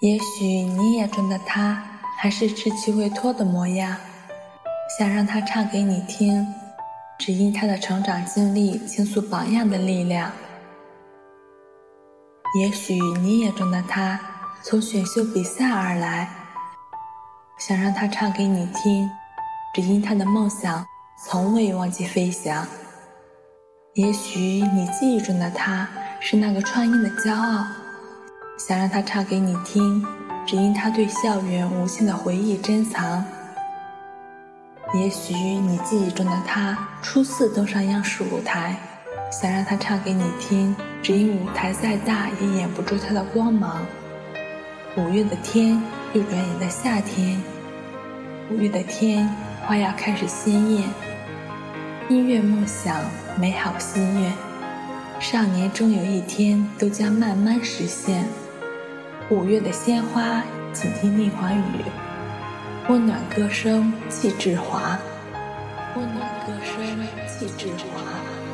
也许你眼中的他还是稚气未脱的模样，想让他唱给你听，只因他的成长经历倾诉榜样的力量。也许你眼中的他从选秀比赛而来，想让他唱给你听，只因他的梦想从未忘记飞翔。也许你记忆中的他是那个创业的骄傲。想让他唱给你听，只因他对校园无限的回忆珍藏。也许你记忆中的他初次登上央视舞台，想让他唱给你听，只因舞台再大也掩不住他的光芒。五月的天，又转眼的夏天，五月的天，花要开始鲜艳。音乐梦想，美好心愿，少年终有一天都将慢慢实现。五月的鲜花，请听令华语，温暖歌声气质华，温暖歌声气质华。